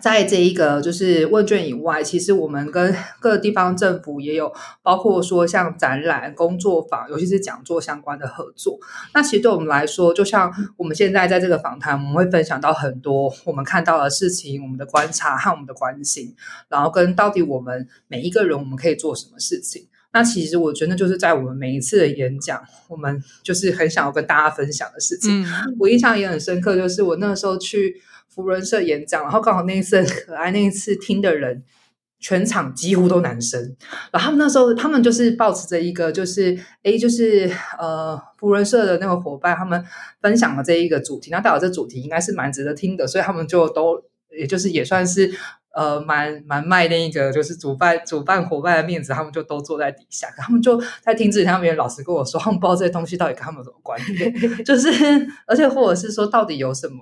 在这一个就是问卷以外，其实我们跟各地方政府也有包括说像展览、工作坊，尤其是讲座相关的合作。那其实对我们来说，就像我们现在在这个访谈，我们会分享到很多我们看到的事情、我们的观察和我们的关心，然后跟到底我们每一个人我们可以做什么事情。那其实我觉得就是在我们每一次的演讲，我们就是很想要跟大家分享的事情。嗯，我印象也很深刻，就是我那个时候去。扶轮社演讲，然后刚好那一次很可爱，那一次听的人全场几乎都男生。然后他们那时候，他们就是抱持着一个，就是诶，就是呃，扶轮社的那个伙伴，他们分享了这一个主题，那代表这主题应该是蛮值得听的，所以他们就都，也就是也算是呃，蛮蛮卖那一个，就是主办主办伙伴的面子，他们就都坐在底下，他们就在听之前，他们也老实跟我说，他们不知道这些东西到底跟他们有什么关系，就是而且或者是说到底有什么。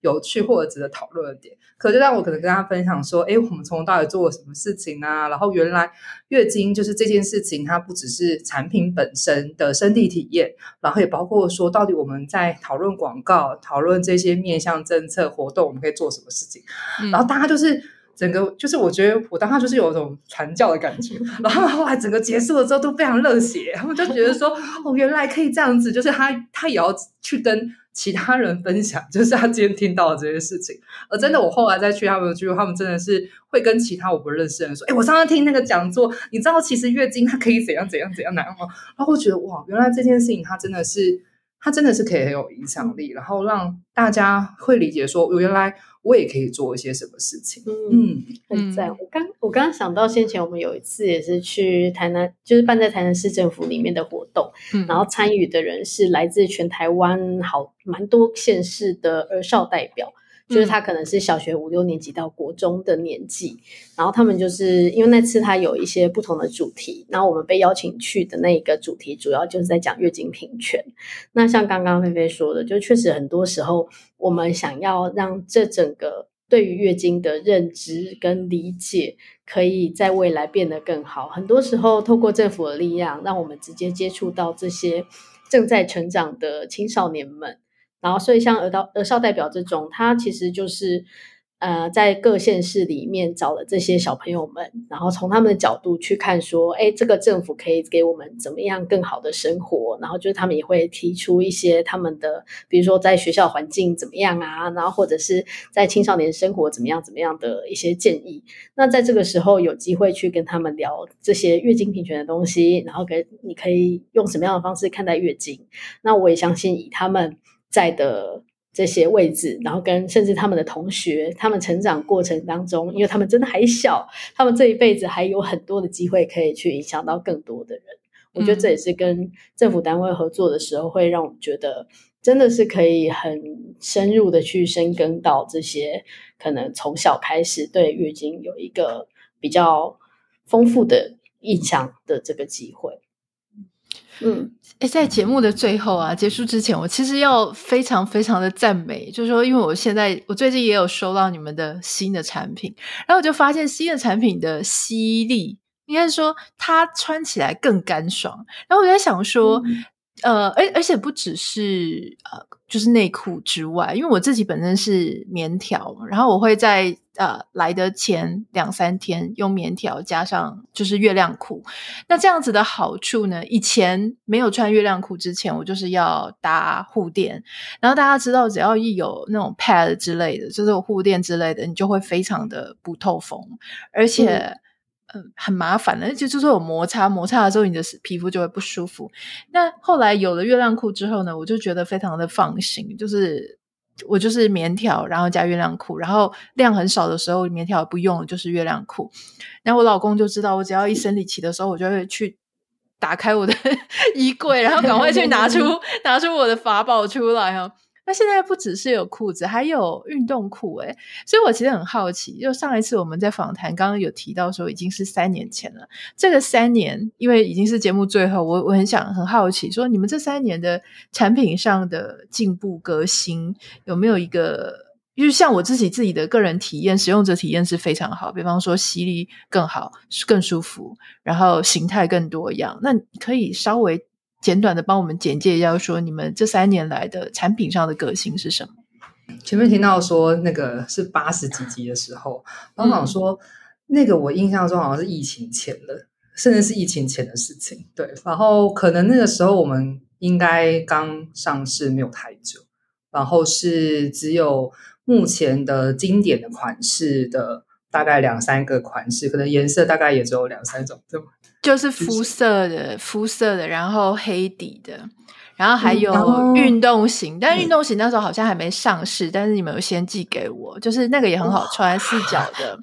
有趣或者值得讨论的点，可就让我可能跟他分享说，诶，我们从头到尾做了什么事情啊？然后原来月经就是这件事情，它不只是产品本身的身体体验，然后也包括说，到底我们在讨论广告、讨论这些面向政策活动，我们可以做什么事情？嗯、然后大家就是整个，就是我觉得我当时就是有一种传教的感觉。然后后来整个结束了之后都非常热血，他们就觉得说，哦，原来可以这样子，就是他他也要去跟。其他人分享，就是他今天听到的这些事情。而真的，我后来再去他们的聚会，他们真的是会跟其他我不认识的人说：“哎，我上次听那个讲座，你知道其实月经它可以怎样怎样怎样难吗？”然后我觉得哇，原来这件事情它真的是，它真的是可以很有影响力，然后让大家会理解说，我原来。我也可以做一些什么事情，嗯，很赞。我刚我刚刚想到，先前我们有一次也是去台南，就是办在台南市政府里面的活动，嗯，然后参与的人是来自全台湾好蛮多县市的儿少代表。就是他可能是小学五六年级到国中的年纪，嗯、然后他们就是因为那次他有一些不同的主题，然后我们被邀请去的那一个主题主要就是在讲月经平权。那像刚刚菲菲说的，就确实很多时候我们想要让这整个对于月经的认知跟理解，可以在未来变得更好。很多时候透过政府的力量，让我们直接接触到这些正在成长的青少年们。然后，所以像儿少儿少代表这种，他其实就是呃，在各县市里面找了这些小朋友们，然后从他们的角度去看，说，哎，这个政府可以给我们怎么样更好的生活？然后就是他们也会提出一些他们的，比如说在学校环境怎么样啊，然后或者是在青少年生活怎么样怎么样的一些建议。那在这个时候有机会去跟他们聊这些月经平权的东西，然后给你可以用什么样的方式看待月经？那我也相信以他们。在的这些位置，然后跟甚至他们的同学，他们成长过程当中，因为他们真的还小，他们这一辈子还有很多的机会可以去影响到更多的人。我觉得这也是跟政府单位合作的时候，会让我们觉得真的是可以很深入的去深耕到这些可能从小开始对月经有一个比较丰富的印象的这个机会。嗯，诶，在节目的最后啊，结束之前，我其实要非常非常的赞美，就是说，因为我现在我最近也有收到你们的新的产品，然后我就发现新的产品的吸力，应该是说它穿起来更干爽，然后我在想说，嗯、呃，而而且不只是呃，就是内裤之外，因为我自己本身是棉条，然后我会在。呃，来的前两三天用棉条加上就是月亮裤，那这样子的好处呢？以前没有穿月亮裤之前，我就是要搭护垫，然后大家知道，只要一有那种 pad 之类的，就是有护垫之类的，你就会非常的不透风，而且嗯，很麻烦的，就就是有摩擦，摩擦的时候你的皮肤就会不舒服。那后来有了月亮裤之后呢，我就觉得非常的放心，就是我就是棉条，然后加月亮裤，然后量很少的时候棉条不用，就是月亮裤。然后我老公就知道，我只要一生理期的时候，我就会去打开我的 衣柜，然后赶快去拿出 拿出我的法宝出来哈。那现在不只是有裤子，还有运动裤诶，所以我其实很好奇，就上一次我们在访谈刚刚有提到说已经是三年前了，这个三年因为已经是节目最后，我我很想很好奇说你们这三年的产品上的进步革新有没有一个，就是像我自己自己的个人体验，使用者体验是非常好，比方说吸力更好，更舒服，然后形态更多样，那可以稍微。简短的帮我们简介一下，说你们这三年来的产品上的革新是什么？前面听到说那个是八十几集的时候，刚刚说、嗯、那个我印象中好像是疫情前的，甚至是疫情前的事情。对，然后可能那个时候我们应该刚上市没有太久，然后是只有目前的经典的款式的大概两三个款式，可能颜色大概也只有两三种，对吗？就是肤色的，肤色的，然后黑底的，然后还有运动型，嗯、但运动型那时候好像还没上市，嗯、但是你们有先寄给我，就是那个也很好穿，四角的。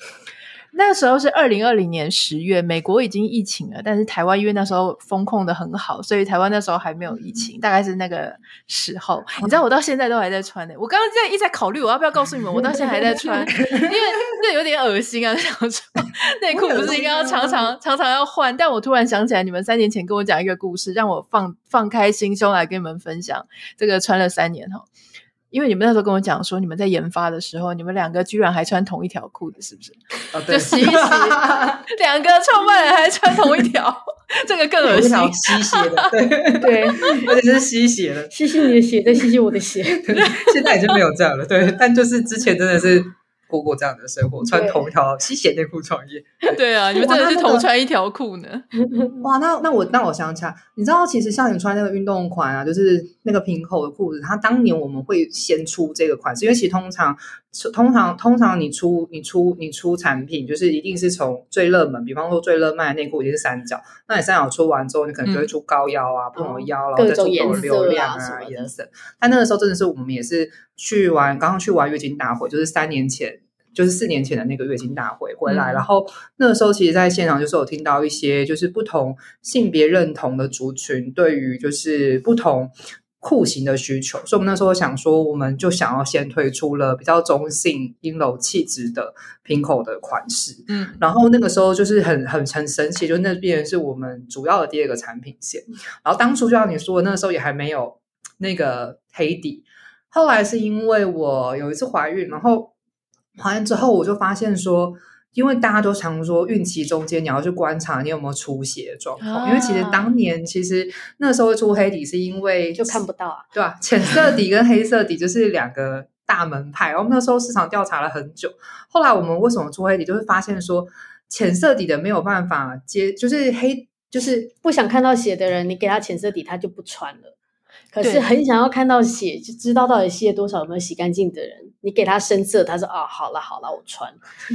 那时候是二零二零年十月，美国已经疫情了，但是台湾因为那时候封控的很好，所以台湾那时候还没有疫情，大概是那个时候。你知道我到现在都还在穿呢、欸，我刚刚在一直在考虑我要不要告诉你们，我到现在还在穿，因为这有点恶心啊，想说内裤不是应该要常常 常常要换？但我突然想起来，你们三年前跟我讲一个故事，让我放放开心胸来跟你们分享这个穿了三年哈。因为你们那时候跟我讲说，你们在研发的时候，你们两个居然还穿同一条裤子，是不是？就洗一洗，两个创办人还穿同一条，这个更恶心，吸血的，对 对，而且是吸血的，吸吸你的血，再吸吸我的血。现在已经没有这样了，对，但就是之前真的是。过过这样的生活，穿同一条吸血内裤创业，对啊，你们真的是同穿一条裤呢？哇，那那我那我想起来，你知道，其实像你穿那个运动款啊，就是那个平口的裤子，它当年我们会先出这个款式，因为其实通常通常通常你出你出你出产品，就是一定是从最热门，比方说最热卖的内裤一定是三角，那你三角出完之后，你可能就会出高腰啊，不同的腰，然后再出够的流量啊颜色。但那个时候真的是我们也是去玩刚刚去玩月经大会，就是三年前。就是四年前的那个月经大会回来，嗯、然后那个时候其实，在现场就是有听到一些就是不同性别认同的族群对于就是不同裤型的需求，所以我们那时候想说，我们就想要先推出了比较中性阴柔气质的瓶口的款式，嗯，然后那个时候就是很很很神奇，就那边是我们主要的第二个产品线，然后当初就像你说的，那个时候也还没有那个黑底，后来是因为我有一次怀孕，然后。怀孕之后，我就发现说，因为大家都常说孕期中间你要去观察你有没有出血的状况，啊、因为其实当年其实那时候出黑底是因为就看不到啊，对吧？浅色底跟黑色底就是两个大门派。我们那时候市场调查了很久，后来我们为什么出黑底，就会发现说浅色底的没有办法接，就是黑就是不想看到血的人，你给他浅色底，他就不穿了。可是很想要看到血，就知道到底吸了多少，有没有洗干净的人，你给他深色，他说啊，好了好了，我穿，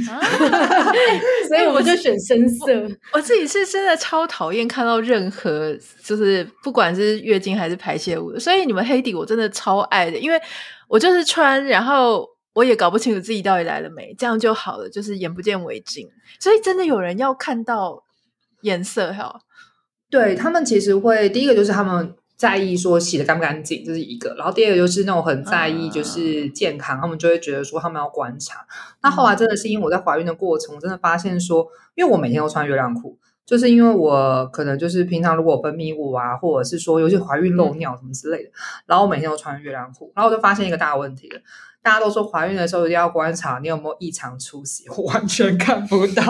啊、所以我就选深色。我，我自己是真的超讨厌看到任何，就是不管是月经还是排泄物的，所以你们黑底我真的超爱的，因为我就是穿，然后我也搞不清楚自己到底来了没，这样就好了，就是眼不见为净。所以真的有人要看到颜色哈，对他们其实会第一个就是他们。在意说洗的干不干净，这是一个。然后第二个就是那种很在意就是健康，他们就会觉得说他们要观察。那后来真的是因为我在怀孕的过程，我真的发现说，因为我每天都穿月亮裤，就是因为我可能就是平常如果分泌物啊，或者是说尤其怀孕漏尿什么之类的，然后我每天都穿月亮裤，然后我就发现一个大问题了。大家都说怀孕的时候一定要观察你有没有异常出血，我完全看不到。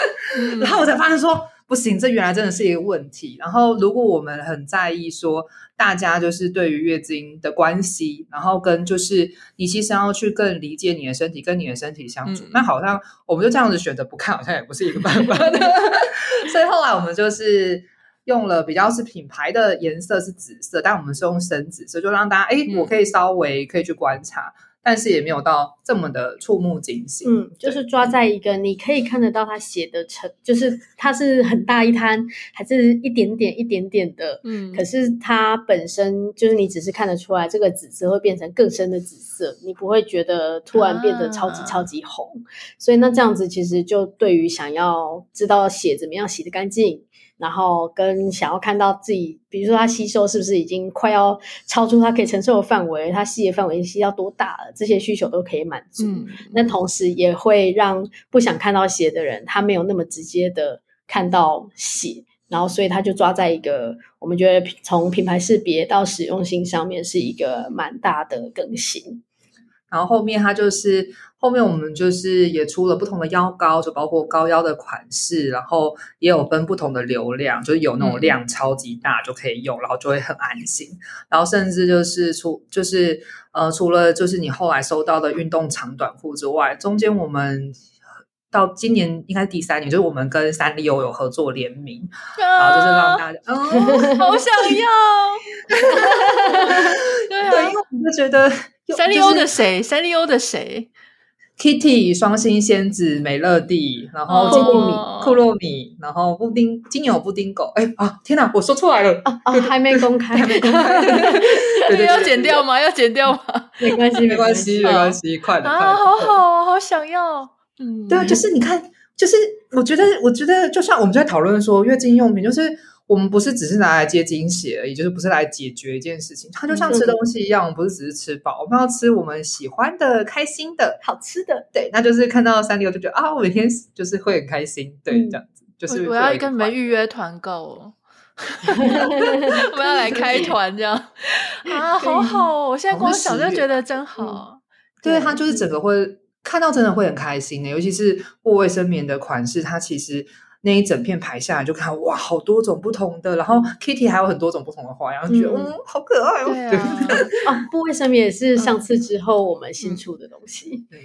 然后我才发现说。不行，这原来真的是一个问题。然后，如果我们很在意说大家就是对于月经的关系，然后跟就是你其实要去更理解你的身体，跟你的身体相处，嗯、那好像我们就这样子选择不看，好像也不是一个办法。所以后来我们就是用了比较是品牌的颜色是紫色，但我们是用深紫色，就让大家哎，我可以稍微可以去观察。但是也没有到这么的触目惊心。嗯，就是抓在一个你可以看得到它写的成，就是它是很大一滩，还是一点点一点点的。嗯，可是它本身就是你只是看得出来，这个紫色会变成更深的紫色，你不会觉得突然变得超级超级红。啊、所以那这样子其实就对于想要知道血怎么样洗的干净。然后跟想要看到自己，比如说它吸收是不是已经快要超出它可以承受的范围，它吸的范围吸到多大了，这些需求都可以满足。嗯，那同时也会让不想看到血的人，他没有那么直接的看到血，然后所以他就抓在一个我们觉得从品牌识别到实用性上面是一个蛮大的更新。然后后面它就是后面我们就是也出了不同的腰高，就包括高腰的款式，然后也有分不同的流量，就是有那种量超级大就可以用，然后就会很安心。然后甚至就是除就是呃除了就是你后来收到的运动长短裤之外，中间我们到今年应该是第三年，就是我们跟三丽鸥有合作联名，然后就是让大家嗯、哦、好想要，对啊，对，因为我们就觉得。三丽鸥的谁？三丽鸥的谁？Kitty、双星仙子、美乐蒂，然后库洛米、库洛米，然后布丁、金牛布丁狗。哎啊！天哪，我说出来了啊啊！还没公开，还没公开，这个要剪掉吗？要剪掉吗？没关系，没关系，没关系，快点啊！好好，好想要。嗯，对啊，就是你看，就是我觉得，我觉得，就像我们在讨论说，月经用品就是。我们不是只是拿来接惊喜而已，就是不是来解决一件事情。它就像吃东西一样，我们不是只是吃饱，我们要吃我们喜欢的、开心的、好吃的。对，那就是看到三丽鸥就觉得啊，我每天就是会很开心。对，嗯、这样子就是我，要跟你们预约团购，我们要来开团这样啊，好好哦！我现在光想就觉得真好。对，它就是整个会看到真的会很开心的，尤其是布卫生棉的款式，它其实。那一整片排下来就看哇，好多种不同的，然后 Kitty 还有很多种不同的花样，嗯、觉得嗯好可爱哦。对啊，布卫生棉也是上次之后我们新出的东西。嗯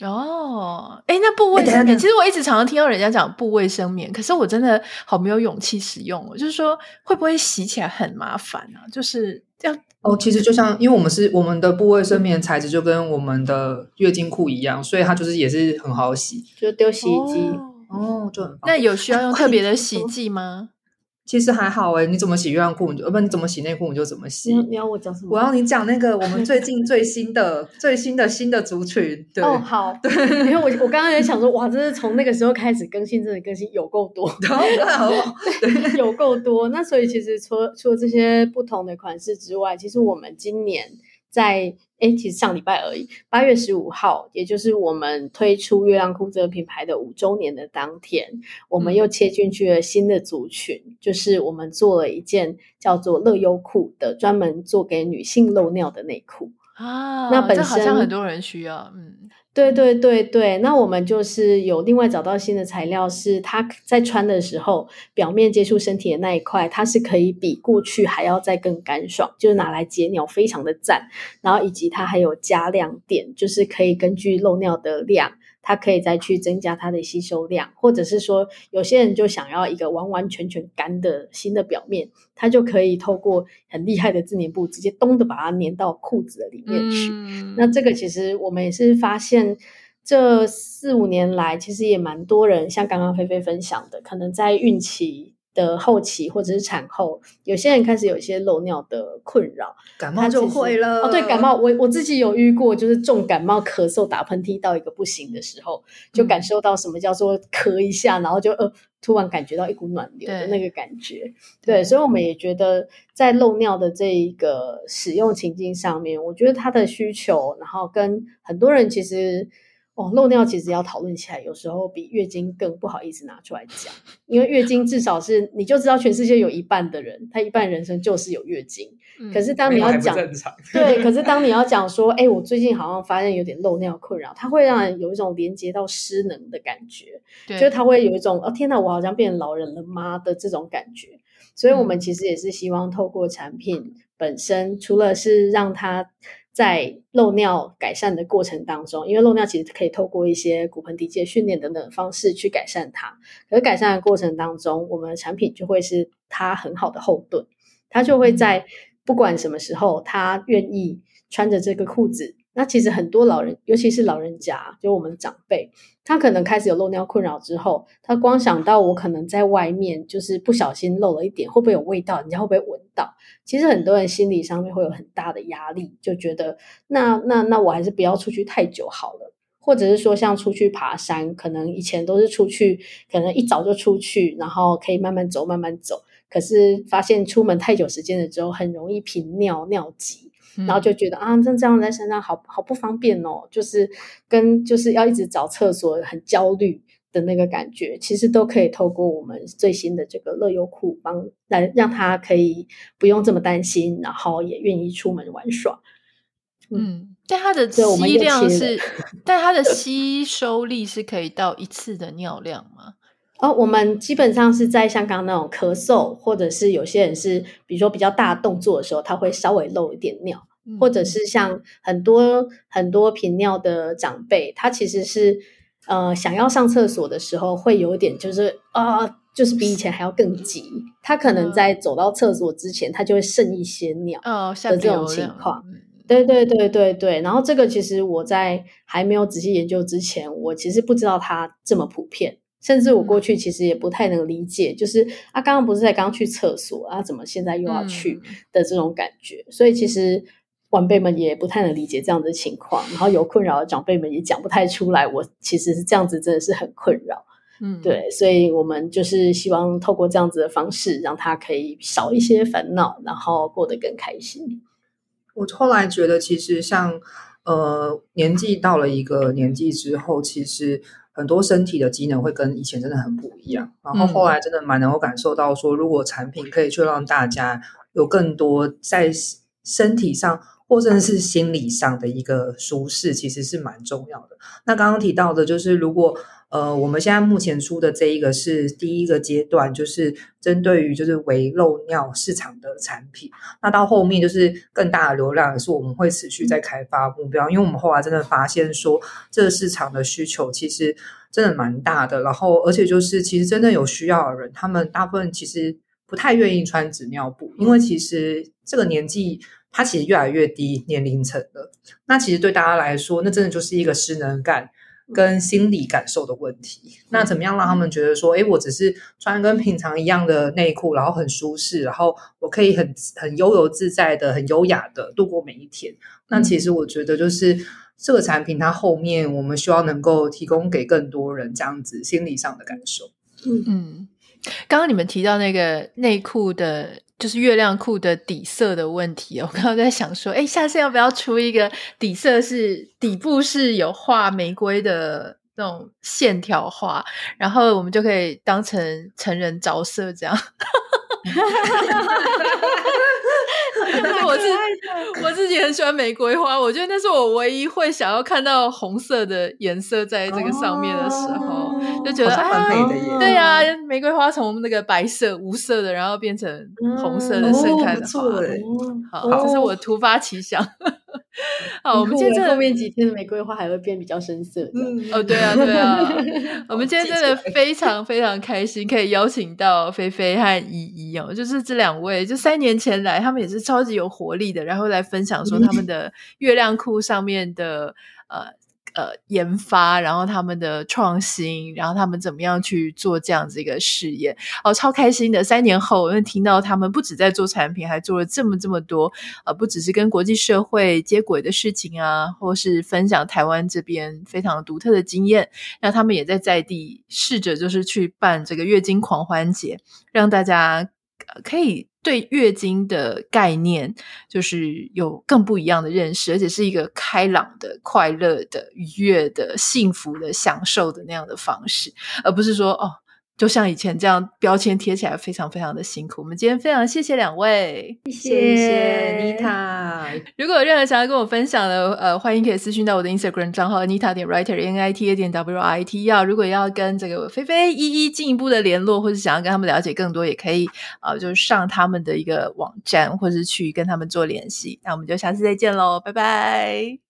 嗯、哦，哎，那布卫生棉，其实我一直常常听到人家讲布卫生棉，可是我真的好没有勇气使用哦。就是说会不会洗起来很麻烦啊？就是这样哦。其实就像因为我们是我们的布卫生棉材质就跟我们的月经裤一样，所以它就是也是很好洗，就丢洗衣机。哦哦，就很棒。那有需要用特别的洗剂吗？其实还好诶，你怎么洗月亮裤，你就不你怎么洗内裤，你就怎么洗。你要，我讲什么？我要你讲那个我们最近最新的 最新的新的族群。对哦，好，对，因为我我刚刚也想说，哇，真是从那个时候开始更新，真的更新有够多，有够多。那所以其实除了除了这些不同的款式之外，其实我们今年。在诶，其实上礼拜而已，八月十五号，也就是我们推出月亮裤这个品牌的五周年的当天，我们又切进去了新的族群，嗯、就是我们做了一件叫做乐优裤的，专门做给女性漏尿的内裤啊。那本身好像很多人需要，嗯。对对对对，那我们就是有另外找到新的材料，是它在穿的时候，表面接触身体的那一块，它是可以比过去还要再更干爽，就是拿来解尿非常的赞。然后以及它还有加量点，就是可以根据漏尿的量。它可以再去增加它的吸收量，或者是说，有些人就想要一个完完全全干的新的表面，它就可以透过很厉害的自粘布，直接咚的把它粘到裤子的里面去。嗯、那这个其实我们也是发现，这四五年来，其实也蛮多人，像刚刚菲菲分享的，可能在孕期。的后期或者是产后，有些人开始有一些漏尿的困扰，感冒就会了。哦，对，感冒，我我自己有遇过，就是重感冒、咳嗽、打喷嚏到一个不行的时候，就感受到什么叫做咳一下，然后就呃突然感觉到一股暖流的那个感觉。对，对，所以我们也觉得在漏尿的这一个使用情境上面，我觉得它的需求，然后跟很多人其实。哦，漏尿其实要讨论起来，有时候比月经更不好意思拿出来讲，因为月经至少是你就知道全世界有一半的人，他一半人生就是有月经。嗯、可是当你要讲，对，可是当你要讲说，哎，我最近好像发现有点漏尿困扰，它会让人有一种连接到失能的感觉，对就是它会有一种哦天哪，我好像变成老人了吗的这种感觉。所以我们其实也是希望透过产品本身，嗯、除了是让它。在漏尿改善的过程当中，因为漏尿其实可以透过一些骨盆底肌训练等等方式去改善它。可是改善的过程当中，我们的产品就会是它很好的后盾，它就会在不管什么时候，它愿意穿着这个裤子，那其实很多老人，尤其是老人家，就我们长辈，他可能开始有漏尿困扰之后，他光想到我可能在外面就是不小心漏了一点，会不会有味道？人家会不会闻到？其实很多人心理上面会有很大的压力，就觉得那那那我还是不要出去太久好了。或者是说，像出去爬山，可能以前都是出去，可能一早就出去，然后可以慢慢走，慢慢走。可是发现出门太久时间了之后，很容易频尿、尿急，然后就觉得、嗯、啊，这这样在山上好好不方便哦，就是跟就是要一直找厕所，很焦虑的那个感觉。其实都可以透过我们最新的这个乐优库帮来让他可以不用这么担心，然后也愿意出门玩耍。嗯。但它的吸量是，但它的吸收力是可以到一次的尿量吗？哦，我们基本上是在像刚刚那种咳嗽，或者是有些人是，比如说比较大动作的时候，他会稍微漏一点尿，嗯、或者是像很多很多频尿的长辈，他其实是呃想要上厕所的时候，会有一点就是啊、呃，就是比以前还要更急，他可能在走到厕所之前，他就会剩一些尿的这种情况。哦对对对对对，然后这个其实我在还没有仔细研究之前，我其实不知道它这么普遍，甚至我过去其实也不太能理解，就是啊，刚刚不是在刚去厕所啊，怎么现在又要去的这种感觉，嗯、所以其实晚辈们也不太能理解这样的情况，然后有困扰的长辈们也讲不太出来，我其实是这样子，真的是很困扰，嗯，对，所以我们就是希望透过这样子的方式，让他可以少一些烦恼，然后过得更开心。我后来觉得，其实像呃年纪到了一个年纪之后，其实很多身体的机能会跟以前真的很不一样。然后后来真的蛮能够感受到说，如果产品可以去让大家有更多在身体上或者是心理上的一个舒适，其实是蛮重要的。那刚刚提到的就是如果。呃，我们现在目前出的这一个是第一个阶段，就是针对于就是微漏尿市场的产品。那到后面就是更大的流量，也是我们会持续在开发目标。因为我们后来真的发现说，这个市场的需求其实真的蛮大的。然后，而且就是其实真的有需要的人，他们大部分其实不太愿意穿纸尿布，因为其实这个年纪它其实越来越低年龄层了。那其实对大家来说，那真的就是一个失能感。跟心理感受的问题，那怎么样让他们觉得说，诶，我只是穿跟平常一样的内裤，然后很舒适，然后我可以很很悠游自在的、很优雅的度过每一天。那其实我觉得，就是这个产品它后面我们希望能够提供给更多人这样子心理上的感受。嗯嗯，刚刚你们提到那个内裤的。就是月亮裤的底色的问题，我刚刚在想说，哎，下次要不要出一个底色是底部是有画玫瑰的那种线条画，然后我们就可以当成成人着色这样。我自我自己很喜欢玫瑰花，我觉得那是我唯一会想要看到红色的颜色在这个上面的时候，哦、就觉得很美的耶。啊对呀、啊，玫瑰花从那个白色无色的，然后变成红色的盛开的花，嗯哦、好，这是我突发奇想。好，我们今天后面几天的玫瑰花还会变比较深色。嗯，哦，对啊，对啊。我们今天真的非常非常开心，可以邀请到菲菲和依依哦，就是这两位，就三年前来，他们也是超级有活力的，然后来分享说他们的月亮裤上面的呃。呃，研发，然后他们的创新，然后他们怎么样去做这样子一个试验？哦，超开心的！三年后，我又听到他们不止在做产品，还做了这么这么多，呃，不只是跟国际社会接轨的事情啊，或是分享台湾这边非常独特的经验。那他们也在在地试着，就是去办这个月经狂欢节，让大家可以。对月经的概念，就是有更不一样的认识，而且是一个开朗的、快乐的、愉悦的、幸福的、享受的那样的方式，而不是说哦。就像以前这样标签贴起来非常非常的辛苦。我们今天非常谢谢两位，谢谢妮塔。如果有任何想要跟我分享的，呃，欢迎可以私讯到我的 Instagram 账号 Nita 点 Writer N I T A 点 W I T。要如果要跟这个菲菲一一进一步的联络，或者想要跟他们了解更多，也可以啊、呃，就是上他们的一个网站，或者是去跟他们做联系。那我们就下次再见喽，拜拜。